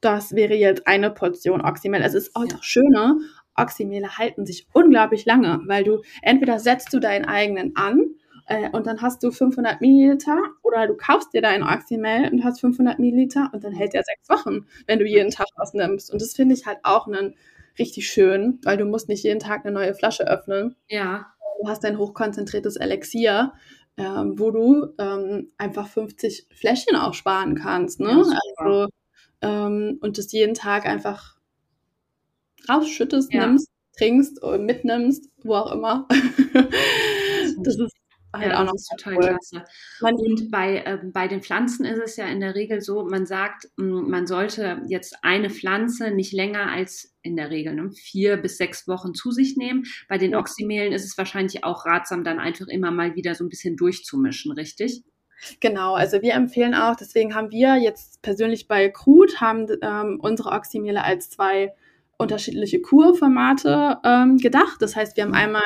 Speaker 3: das wäre jetzt eine Portion Oxymel. Es ist auch ja. das Schöne, Oxymele halten sich unglaublich lange, weil du entweder setzt du deinen eigenen an äh, und dann hast du 500 Milliliter oder du kaufst dir deinen Oxymel und hast 500 Milliliter und dann hält der sechs Wochen, wenn du jeden Tag was nimmst. Und das finde ich halt auch einen richtig schön, weil du musst nicht jeden Tag eine neue Flasche öffnen.
Speaker 2: Ja.
Speaker 3: Du hast ein hochkonzentriertes Elixier, ähm, wo du ähm, einfach 50 Fläschchen auch sparen kannst. Ne? Ja, also, ähm, und das jeden Tag einfach rausschüttest, ja. nimmst, trinkst und mitnimmst, wo auch immer.
Speaker 2: das ist halt ja, auch noch total cool. klasse. Und bei, äh, bei den Pflanzen ist es ja in der Regel so, man sagt, man sollte jetzt eine Pflanze nicht länger als in der Regel ne, vier bis sechs Wochen zu sich nehmen. Bei den Oxymelen ist es wahrscheinlich auch ratsam, dann einfach immer mal wieder so ein bisschen durchzumischen, richtig?
Speaker 3: Genau, also wir empfehlen auch, deswegen haben wir jetzt persönlich bei Krut haben ähm, unsere Oxymele als zwei unterschiedliche Kurformate ähm, gedacht. Das heißt, wir haben mhm. einmal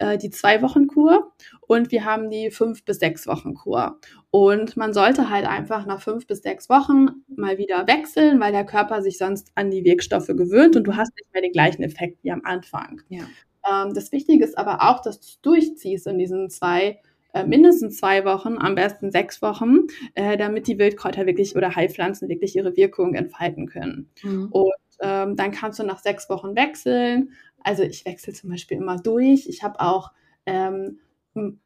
Speaker 3: äh, die zwei Wochen Kur und wir haben die fünf bis sechs Wochen Kur. Und man sollte halt einfach nach fünf bis sechs Wochen mal wieder wechseln, weil der Körper sich sonst an die Wirkstoffe gewöhnt und du hast nicht mehr den gleichen Effekt wie am Anfang. Ja. Ähm, das Wichtige ist aber auch, dass du es durchziehst in diesen zwei äh, mindestens zwei Wochen, am besten sechs Wochen, äh, damit die Wildkräuter wirklich oder Heilpflanzen wirklich ihre Wirkung entfalten können. Mhm. Und ähm, dann kannst du nach sechs Wochen wechseln. Also ich wechsle zum Beispiel immer durch. Ich habe auch ähm,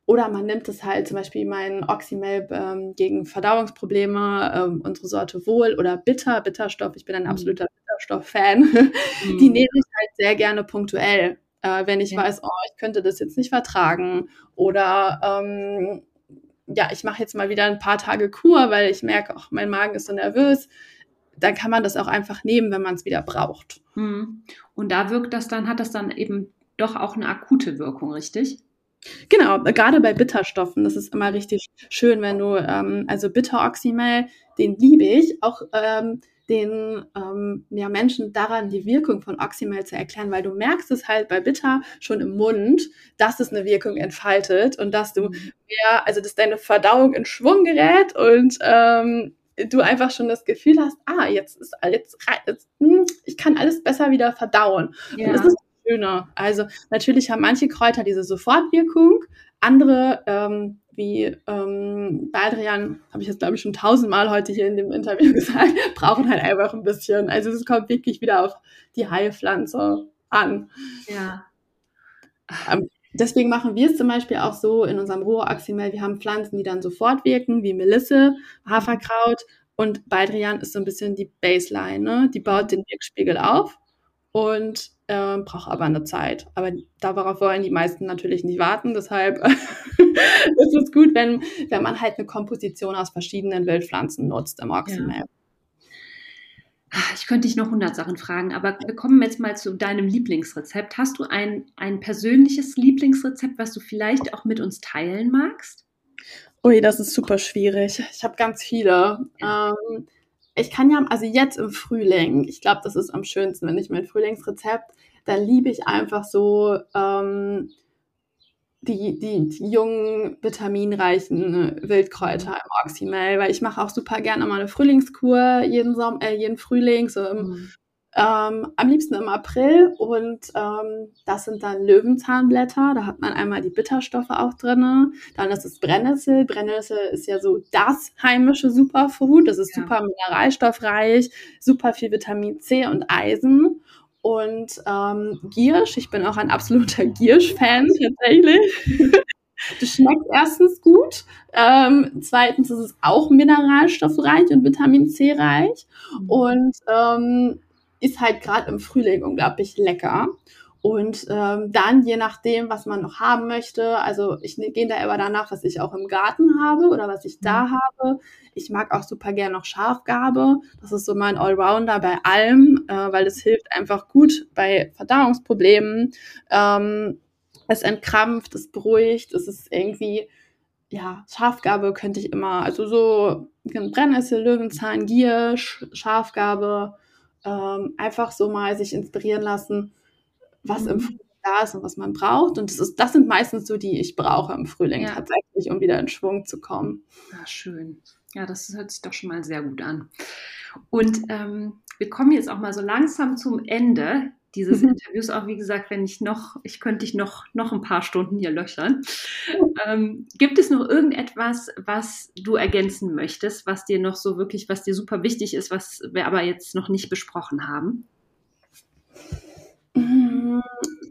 Speaker 3: oder man nimmt es halt zum Beispiel mein Oxymel ähm, gegen Verdauungsprobleme, ähm, unsere Sorte Wohl oder Bitter, Bitterstoff. Ich bin ein mhm. absoluter Bitterstoff-Fan. Mhm. Die nehme ich halt sehr gerne punktuell, äh, wenn ich ja. weiß, oh, ich könnte das jetzt nicht vertragen oder ähm, ja, ich mache jetzt mal wieder ein paar Tage Kur, weil ich merke, ach, mein Magen ist so nervös dann kann man das auch einfach nehmen, wenn man es wieder braucht.
Speaker 2: Hm. Und da wirkt das dann, hat das dann eben doch auch eine akute Wirkung, richtig?
Speaker 3: Genau, gerade bei Bitterstoffen, das ist immer richtig schön, wenn du, ähm, also Bitteroxymel, den liebe ich, auch ähm, den ähm, ja, Menschen daran die Wirkung von Oxymel zu erklären, weil du merkst es halt bei Bitter schon im Mund, dass es eine Wirkung entfaltet und dass du mhm. mehr, also dass deine Verdauung in Schwung gerät und ähm, du einfach schon das Gefühl hast, ah, jetzt ist alles, jetzt, hm, ich kann alles besser wieder verdauen. Ja. Und das ist das Schöne. Also natürlich haben manche Kräuter diese Sofortwirkung, andere ähm, wie ähm, Baldrian, habe ich jetzt glaube ich schon tausendmal heute hier in dem Interview gesagt, brauchen halt einfach ein bisschen. Also es kommt wirklich wieder auf die Heilpflanze an.
Speaker 2: Ja.
Speaker 3: Ähm, deswegen machen wir es zum Beispiel auch so in unserem Rohraximel. Wir haben Pflanzen, die dann sofort wirken, wie Melisse, Haferkraut und Baldrian ist so ein bisschen die Baseline. Ne? Die baut den Wirkspiegel auf und äh, braucht aber eine Zeit. Aber darauf wollen die meisten natürlich nicht warten. Deshalb ist es gut, wenn, wenn man halt eine Komposition aus verschiedenen Wildpflanzen nutzt im Oxymel. Ja.
Speaker 2: Ich könnte dich noch 100 Sachen fragen, aber wir kommen jetzt mal zu deinem Lieblingsrezept. Hast du ein, ein persönliches Lieblingsrezept, was du vielleicht auch mit uns teilen magst?
Speaker 3: Ui, das ist super schwierig. Ich habe ganz viele. Ja. Ähm, ich kann ja, also jetzt im Frühling, ich glaube, das ist am schönsten, wenn ich mein Frühlingsrezept, da liebe ich einfach so ähm, die, die, die jungen, vitaminreichen Wildkräuter im Oxymel, weil ich mache auch super gerne mal eine Frühlingskur jeden, Sommer, äh, jeden Frühling, so im mhm. Ähm, am liebsten im April und ähm, das sind dann Löwenzahnblätter. Da hat man einmal die Bitterstoffe auch drin. Dann ist es Brennnessel. Brennnessel ist ja so das heimische Superfood. Das ist ja. super mineralstoffreich, super viel Vitamin C und Eisen. Und ähm, Giersch, ich bin auch ein absoluter Giersch-Fan tatsächlich. Das schmeckt erstens gut. Ähm, zweitens ist es auch mineralstoffreich und Vitamin C reich. Mhm. Und ähm, ist halt gerade im Frühling unglaublich lecker. Und ähm, dann, je nachdem, was man noch haben möchte, also ich ne, gehe da immer danach, was ich auch im Garten habe oder was ich da mhm. habe. Ich mag auch super gerne noch Schafgabe. Das ist so mein Allrounder bei allem, äh, weil es hilft einfach gut bei Verdauungsproblemen. Ähm, es entkrampft, es beruhigt, es ist irgendwie, ja, Schafgabe könnte ich immer, also so Brennnessel, Löwenzahn, Gier, Schafgabe, ähm, einfach so mal sich inspirieren lassen, was mhm. im Frühling da ist und was man braucht. Und das, ist, das sind meistens so, die ich brauche im Frühling ja. tatsächlich, um wieder in Schwung zu kommen.
Speaker 2: Ja, schön. Ja, das hört sich doch schon mal sehr gut an. Und ähm, wir kommen jetzt auch mal so langsam zum Ende dieses mhm. Interviews auch, wie gesagt, wenn ich noch, ich könnte dich noch, noch ein paar Stunden hier löchern. Ähm, gibt es noch irgendetwas, was du ergänzen möchtest, was dir noch so wirklich, was dir super wichtig ist, was wir aber jetzt noch nicht besprochen haben?
Speaker 3: Mm,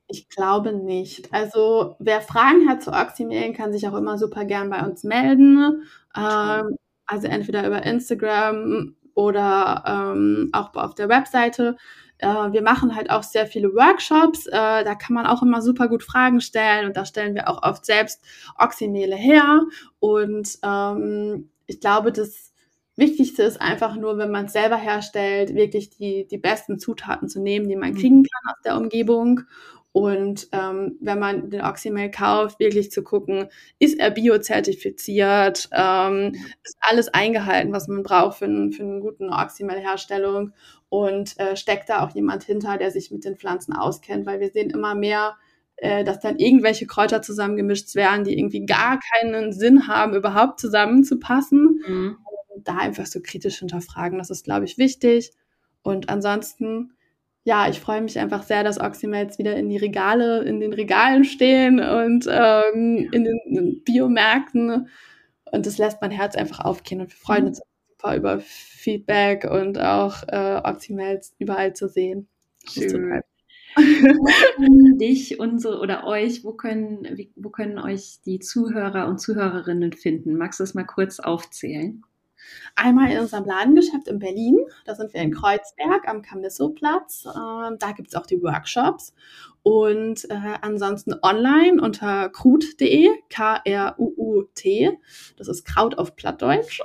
Speaker 3: ich glaube nicht. Also wer Fragen hat zu Oxymel, kann sich auch immer super gern bei uns melden. Ähm, also entweder über Instagram oder ähm, auch auf der Webseite. Äh, wir machen halt auch sehr viele Workshops. Äh, da kann man auch immer super gut Fragen stellen und da stellen wir auch oft selbst Oxymele her. Und ähm, ich glaube, das Wichtigste ist einfach nur, wenn man es selber herstellt, wirklich die, die besten Zutaten zu nehmen, die man mhm. kriegen kann aus der Umgebung und ähm, wenn man den Oxymel kauft, wirklich zu gucken, ist er biozertifiziert, ähm, ist alles eingehalten, was man braucht für, einen, für einen guten Oxymel-Herstellung und äh, steckt da auch jemand hinter, der sich mit den Pflanzen auskennt, weil wir sehen immer mehr, äh, dass dann irgendwelche Kräuter zusammengemischt werden, die irgendwie gar keinen Sinn haben, überhaupt zusammenzupassen. Mhm. Da einfach so kritisch hinterfragen, das ist, glaube ich, wichtig. Und ansonsten ja, ich freue mich einfach sehr, dass Oxymates wieder in die Regale, in den Regalen stehen und ähm, in den Biomärkten. Und das lässt mein Herz einfach aufgehen. Und wir freuen uns super über Feedback und auch äh, Oxymates überall zu sehen.
Speaker 2: Schön. dich, unsere oder euch, wo können, wo können euch die Zuhörer und Zuhörerinnen finden? Magst du das mal kurz aufzählen?
Speaker 3: Einmal in unserem Ladengeschäft in Berlin, da sind wir in Kreuzberg am Camisso-Platz. Ähm, da gibt es auch die Workshops. Und äh, ansonsten online unter krut.de, K-R-U-U-T, das ist Kraut auf Plattdeutsch.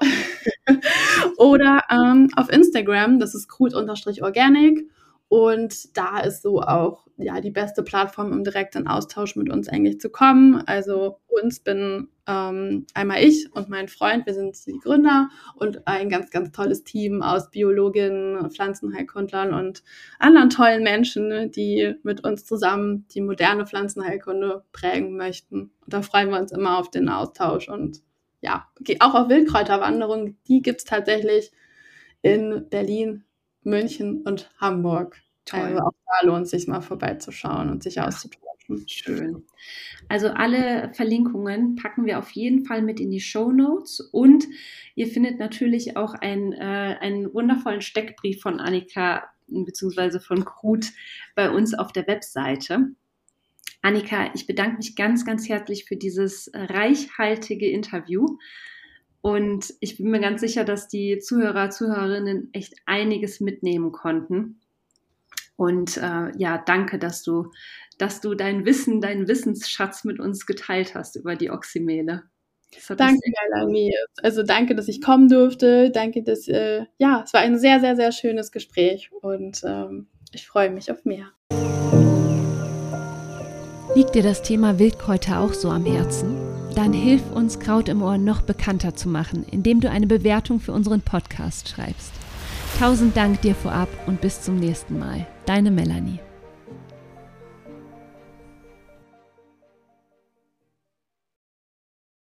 Speaker 3: Oder ähm, auf Instagram, das ist krut-organic. Und da ist so auch ja die beste Plattform, um direkt in Austausch mit uns eigentlich zu kommen. Also uns bin ähm, einmal ich und mein Freund, wir sind die Gründer und ein ganz, ganz tolles Team aus Biologinnen, Pflanzenheilkundlern und anderen tollen Menschen, die mit uns zusammen die moderne Pflanzenheilkunde prägen möchten. Und da freuen wir uns immer auf den Austausch und ja, auch auf Wildkräuterwanderungen, die gibt's tatsächlich in Berlin, München und Hamburg. Toll. Also auch da lohnt es sich mal vorbeizuschauen und sich ja. auszutauschen.
Speaker 2: Schön. Also alle Verlinkungen packen wir auf jeden Fall mit in die Show Notes und ihr findet natürlich auch ein, äh, einen wundervollen Steckbrief von Annika bzw. von Krut bei uns auf der Webseite. Annika, ich bedanke mich ganz, ganz herzlich für dieses reichhaltige Interview. Und ich bin mir ganz sicher, dass die Zuhörer, Zuhörerinnen echt einiges mitnehmen konnten. Und äh, ja, danke, dass du, dass du dein Wissen, deinen Wissensschatz mit uns geteilt hast über die Oxymele.
Speaker 3: Danke, Melanie. Also danke, dass ich kommen durfte. Danke, dass äh, ja, es war ein sehr, sehr, sehr schönes Gespräch und ähm, ich freue mich auf mehr.
Speaker 1: Liegt dir das Thema Wildkräuter auch so am Herzen? Dann hilf uns Kraut im Ohr noch bekannter zu machen, indem du eine Bewertung für unseren Podcast schreibst. Tausend Dank dir vorab und bis zum nächsten Mal. Deine Melanie.